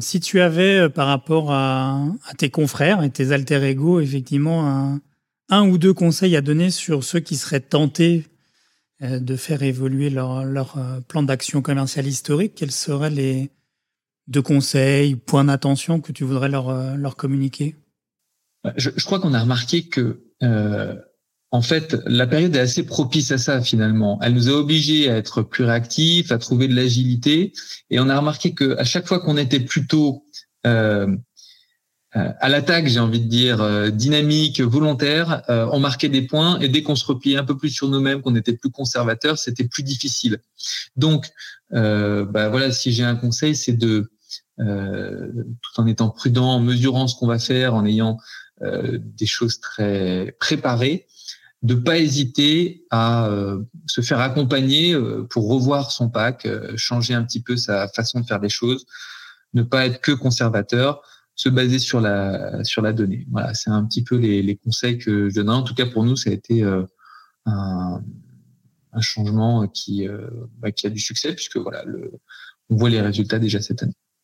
Si tu avais, euh, par rapport à, tes confrères et tes alter ego, effectivement, un, ou deux conseils à donner sur ceux qui seraient tentés euh, de faire évoluer leur, euh, plan d'action commerciale historique, quels seraient les deux conseils, points d'attention que tu voudrais leur, leur communiquer? Je, crois qu'on a remarqué que en fait, la période est assez propice à ça finalement. Elle nous a obligés à être plus réactifs, à trouver de l'agilité, et on a remarqué que à chaque fois qu'on était plutôt euh, euh, à l'attaque, j'ai envie de dire euh, dynamique, volontaire, on marquait des points, et dès qu'on se repliait un peu plus sur nous-mêmes, qu'on était plus conservateur, c'était plus difficile. Donc, bah voilà, si j'ai un conseil, c'est de tout en étant prudent, en mesurant ce qu'on va faire, en ayant des choses très préparées, de pas hésiter à euh, se faire accompagner euh, pour revoir son pack, euh, changer un petit peu sa façon de faire des choses, ne pas être que conservateur, se baser sur la sur la donnée. Voilà, c'est un petit peu les, les, conseils que je donne. En tout cas, pour nous, ça a été un, un, changement qui bah, qui a du succès puisque voilà, le, on voit les résultats déjà cette année.